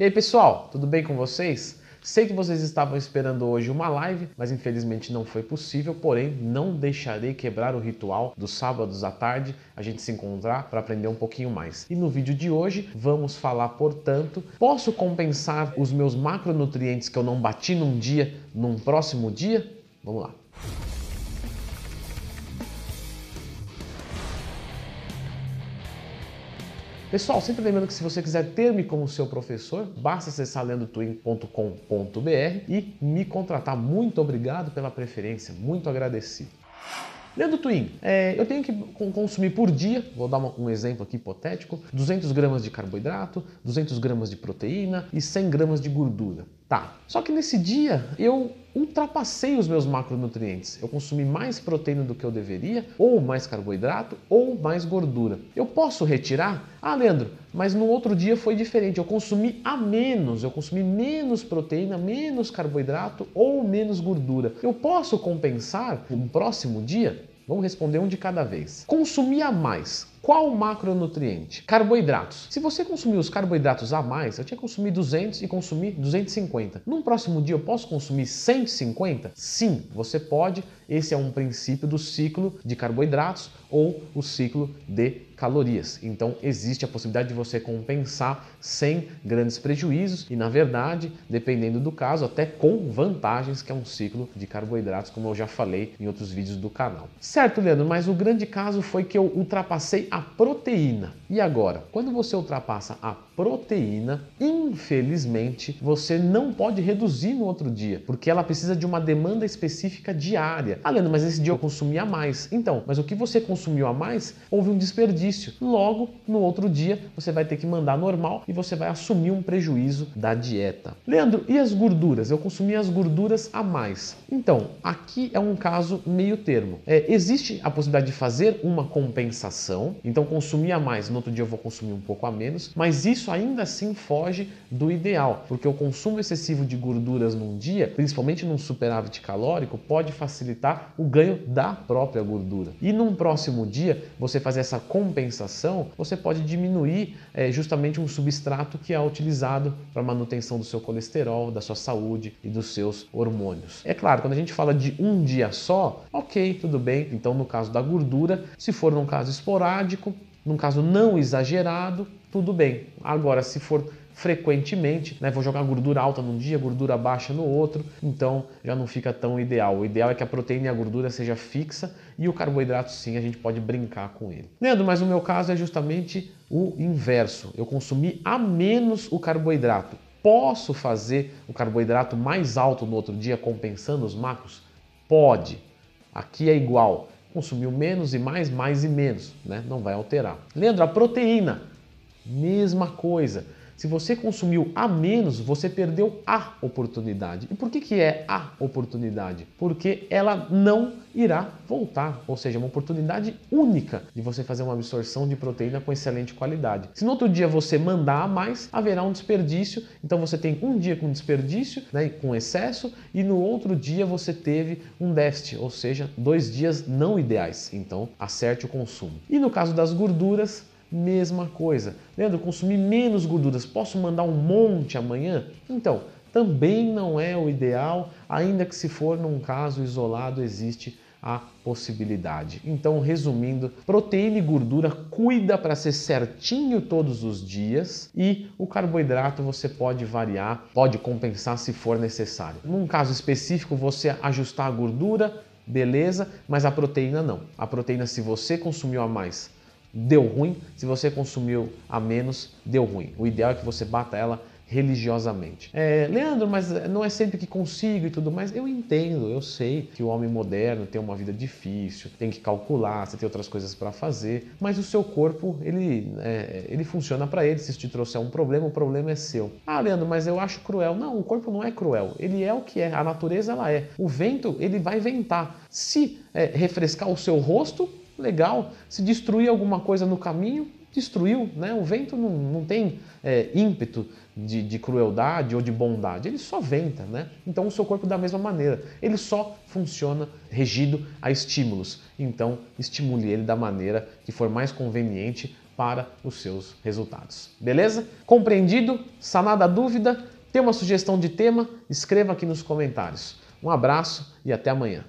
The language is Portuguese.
E aí pessoal, tudo bem com vocês? Sei que vocês estavam esperando hoje uma live, mas infelizmente não foi possível, porém não deixarei quebrar o ritual dos sábados à tarde a gente se encontrar para aprender um pouquinho mais. E no vídeo de hoje vamos falar, portanto, posso compensar os meus macronutrientes que eu não bati num dia num próximo dia? Vamos lá. Pessoal, sempre lembrando que se você quiser ter-me como seu professor, basta acessar lendotwin.com.br e me contratar. Muito obrigado pela preferência, muito agradecido. Lendo Twin, é, eu tenho que consumir por dia, vou dar uma, um exemplo aqui hipotético, 200 gramas de carboidrato, 200 gramas de proteína e 100 gramas de gordura. Tá, só que nesse dia eu ultrapassei os meus macronutrientes. Eu consumi mais proteína do que eu deveria, ou mais carboidrato, ou mais gordura. Eu posso retirar? Ah, Leandro, mas no outro dia foi diferente. Eu consumi a menos, eu consumi menos proteína, menos carboidrato ou menos gordura. Eu posso compensar no próximo dia? Vamos responder um de cada vez. Consumir a mais. Qual macronutriente? Carboidratos. Se você consumir os carboidratos a mais, eu tinha que consumir 200 e consumir 250. Num próximo dia eu posso consumir 150? Sim, você pode. Esse é um princípio do ciclo de carboidratos ou o ciclo de calorias. Então existe a possibilidade de você compensar sem grandes prejuízos e, na verdade, dependendo do caso, até com vantagens, que é um ciclo de carboidratos, como eu já falei em outros vídeos do canal. Certo, Leandro, mas o grande caso foi que eu ultrapassei a proteína. E agora, quando você ultrapassa a proteína, infelizmente, você não pode reduzir no outro dia, porque ela precisa de uma demanda específica diária. Ah, Leandro, mas esse dia eu consumi a mais. Então, mas o que você consumiu a mais, houve um desperdício. Logo, no outro dia, você vai ter que mandar normal e você vai assumir um prejuízo da dieta. Leandro, e as gorduras? Eu consumi as gorduras a mais. Então, aqui é um caso meio termo. É, existe a possibilidade de fazer uma compensação, então consumir a mais, no outro dia eu vou consumir um pouco a menos, mas isso ainda assim foge do ideal, porque o consumo excessivo de gorduras num dia, principalmente num superávit calórico, pode facilitar o ganho da própria gordura. E num próximo dia, você fazer essa compensação, você pode diminuir é, justamente um substrato que é utilizado para manutenção do seu colesterol, da sua saúde e dos seus hormônios. É claro, quando a gente fala de um dia só, ok, tudo bem. Então, no caso da gordura, se for num caso esporádico, num caso não exagerado, tudo bem. Agora, se for frequentemente, né, vou jogar gordura alta num dia, gordura baixa no outro, então já não fica tão ideal. O ideal é que a proteína e a gordura seja fixa e o carboidrato sim, a gente pode brincar com ele. Leandro, mas no meu caso é justamente o inverso. Eu consumi a menos o carboidrato. Posso fazer o carboidrato mais alto no outro dia compensando os macros? Pode. Aqui é igual. Consumiu menos e mais, mais e menos, né? Não vai alterar. Leandro, a proteína Mesma coisa. Se você consumiu a menos, você perdeu a oportunidade. E por que, que é a oportunidade? Porque ela não irá voltar, ou seja, uma oportunidade única de você fazer uma absorção de proteína com excelente qualidade. Se no outro dia você mandar a mais, haverá um desperdício. Então você tem um dia com desperdício, né, com excesso, e no outro dia você teve um déficit, ou seja, dois dias não ideais. Então acerte o consumo. E no caso das gorduras, mesma coisa. Leandro, consumir menos gorduras, posso mandar um monte amanhã? Então, também não é o ideal, ainda que se for num caso isolado existe a possibilidade. Então, resumindo, proteína e gordura cuida para ser certinho todos os dias e o carboidrato você pode variar, pode compensar se for necessário. Num caso específico, você ajustar a gordura, beleza, mas a proteína não. A proteína se você consumiu a mais deu ruim, se você consumiu a menos, deu ruim. O ideal é que você bata ela religiosamente. É, Leandro, mas não é sempre que consigo e tudo mais. Eu entendo, eu sei que o homem moderno tem uma vida difícil, tem que calcular, você tem outras coisas para fazer, mas o seu corpo, ele, é, ele funciona para ele. Se isso te trouxer um problema, o problema é seu. Ah, Leandro, mas eu acho cruel. Não, o corpo não é cruel. Ele é o que é. A natureza, ela é. O vento, ele vai ventar. Se é, refrescar o seu rosto, legal. Se destruir alguma coisa no caminho, destruiu, né? O vento não, não tem é, ímpeto de, de, crueldade ou de bondade, ele só venta, né? Então o seu corpo da mesma maneira, ele só funciona regido a estímulos. Então estimule ele da maneira que for mais conveniente para os seus resultados. Beleza? Compreendido? Sanada a dúvida? Tem uma sugestão de tema? Escreva aqui nos comentários. Um abraço e até amanhã.